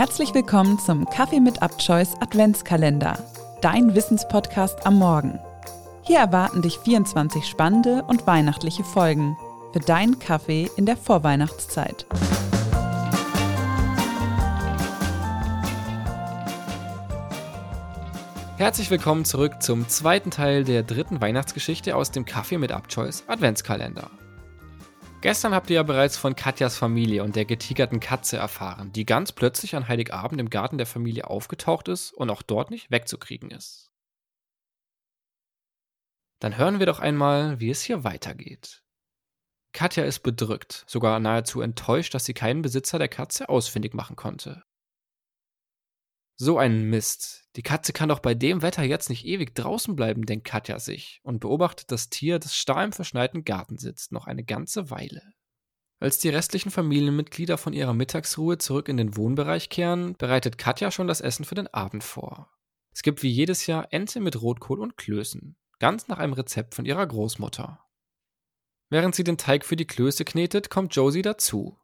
Herzlich willkommen zum Kaffee mit Abchoice Adventskalender, dein Wissenspodcast am Morgen. Hier erwarten dich 24 spannende und weihnachtliche Folgen für deinen Kaffee in der Vorweihnachtszeit. Herzlich willkommen zurück zum zweiten Teil der dritten Weihnachtsgeschichte aus dem Kaffee mit Abchoice Adventskalender. Gestern habt ihr ja bereits von Katjas Familie und der getigerten Katze erfahren, die ganz plötzlich an Heiligabend im Garten der Familie aufgetaucht ist und auch dort nicht wegzukriegen ist. Dann hören wir doch einmal, wie es hier weitergeht. Katja ist bedrückt, sogar nahezu enttäuscht, dass sie keinen Besitzer der Katze ausfindig machen konnte. So ein Mist. Die Katze kann doch bei dem Wetter jetzt nicht ewig draußen bleiben, denkt Katja sich und beobachtet das Tier, das starr im verschneiten Garten sitzt, noch eine ganze Weile. Als die restlichen Familienmitglieder von ihrer Mittagsruhe zurück in den Wohnbereich kehren, bereitet Katja schon das Essen für den Abend vor. Es gibt wie jedes Jahr Ente mit Rotkohl und Klößen, ganz nach einem Rezept von ihrer Großmutter. Während sie den Teig für die Klöße knetet, kommt Josie dazu.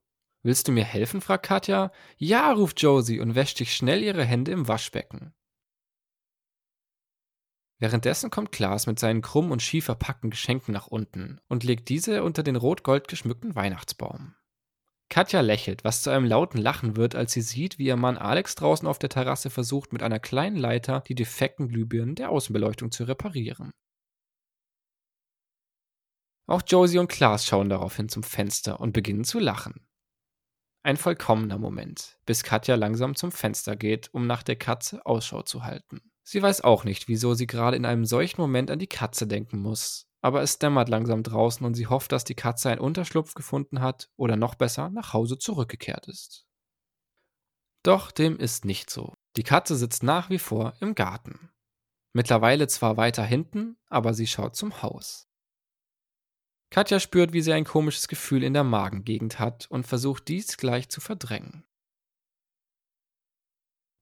Willst du mir helfen? fragt Katja. Ja, ruft Josie und wäscht sich schnell ihre Hände im Waschbecken. Währenddessen kommt Klaas mit seinen krumm und schief verpackten Geschenken nach unten und legt diese unter den rot-gold geschmückten Weihnachtsbaum. Katja lächelt, was zu einem lauten Lachen wird, als sie sieht, wie ihr Mann Alex draußen auf der Terrasse versucht, mit einer kleinen Leiter die defekten Glühbirnen der Außenbeleuchtung zu reparieren. Auch Josie und Klaas schauen daraufhin zum Fenster und beginnen zu lachen. Ein vollkommener Moment, bis Katja langsam zum Fenster geht, um nach der Katze Ausschau zu halten. Sie weiß auch nicht, wieso sie gerade in einem solchen Moment an die Katze denken muss. Aber es dämmert langsam draußen und sie hofft, dass die Katze einen Unterschlupf gefunden hat oder noch besser nach Hause zurückgekehrt ist. Doch dem ist nicht so. Die Katze sitzt nach wie vor im Garten. Mittlerweile zwar weiter hinten, aber sie schaut zum Haus. Katja spürt, wie sie ein komisches Gefühl in der Magengegend hat und versucht dies gleich zu verdrängen.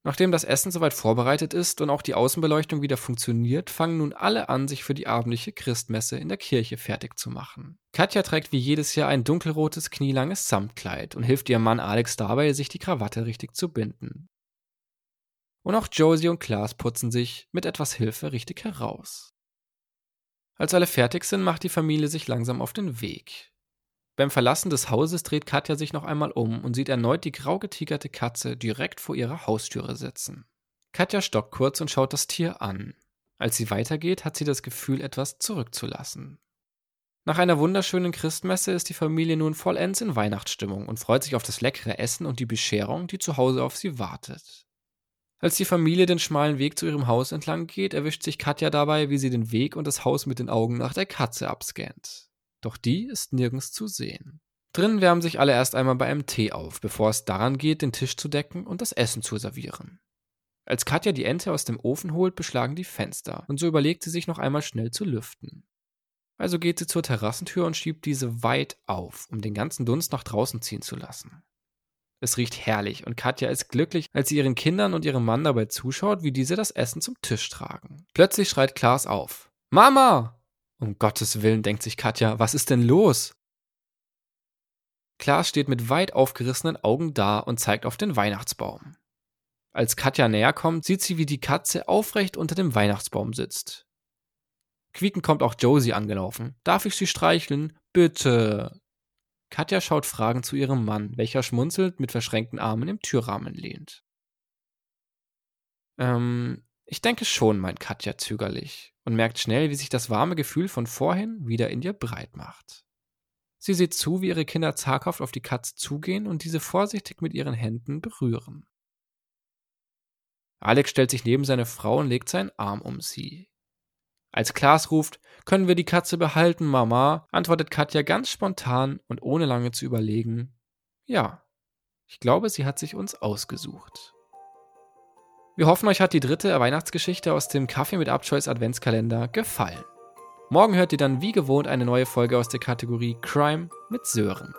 Nachdem das Essen soweit vorbereitet ist und auch die Außenbeleuchtung wieder funktioniert, fangen nun alle an, sich für die abendliche Christmesse in der Kirche fertig zu machen. Katja trägt wie jedes Jahr ein dunkelrotes, knielanges Samtkleid und hilft ihrem Mann Alex dabei, sich die Krawatte richtig zu binden. Und auch Josie und Klaas putzen sich mit etwas Hilfe richtig heraus. Als alle fertig sind, macht die Familie sich langsam auf den Weg. Beim Verlassen des Hauses dreht Katja sich noch einmal um und sieht erneut die grau getigerte Katze direkt vor ihrer Haustüre sitzen. Katja stockt kurz und schaut das Tier an. Als sie weitergeht, hat sie das Gefühl, etwas zurückzulassen. Nach einer wunderschönen Christmesse ist die Familie nun vollends in Weihnachtsstimmung und freut sich auf das leckere Essen und die Bescherung, die zu Hause auf sie wartet. Als die Familie den schmalen Weg zu ihrem Haus entlang geht, erwischt sich Katja dabei, wie sie den Weg und das Haus mit den Augen nach der Katze abscannt. Doch die ist nirgends zu sehen. Drinnen wärmen sich alle erst einmal bei einem Tee auf, bevor es daran geht, den Tisch zu decken und das Essen zu servieren. Als Katja die Ente aus dem Ofen holt, beschlagen die Fenster, und so überlegt sie sich noch einmal schnell zu lüften. Also geht sie zur Terrassentür und schiebt diese weit auf, um den ganzen Dunst nach draußen ziehen zu lassen. Es riecht herrlich und Katja ist glücklich, als sie ihren Kindern und ihrem Mann dabei zuschaut, wie diese das Essen zum Tisch tragen. Plötzlich schreit Klaas auf. Mama! Um Gottes Willen, denkt sich Katja, was ist denn los? Klaas steht mit weit aufgerissenen Augen da und zeigt auf den Weihnachtsbaum. Als Katja näher kommt, sieht sie, wie die Katze aufrecht unter dem Weihnachtsbaum sitzt. Quiekend kommt auch Josie angelaufen. Darf ich sie streicheln? Bitte. Katja schaut fragend zu ihrem Mann, welcher schmunzelnd mit verschränkten Armen im Türrahmen lehnt. Ähm, ich denke schon, meint Katja zögerlich und merkt schnell, wie sich das warme Gefühl von vorhin wieder in ihr breit macht. Sie sieht zu, wie ihre Kinder zaghaft auf die Katze zugehen und diese vorsichtig mit ihren Händen berühren. Alex stellt sich neben seine Frau und legt seinen Arm um sie. Als Klaas ruft, können wir die Katze behalten, Mama, antwortet Katja ganz spontan und ohne lange zu überlegen, ja, ich glaube, sie hat sich uns ausgesucht. Wir hoffen, euch hat die dritte Weihnachtsgeschichte aus dem Kaffee mit Abchoice Adventskalender gefallen. Morgen hört ihr dann wie gewohnt eine neue Folge aus der Kategorie Crime mit Sören.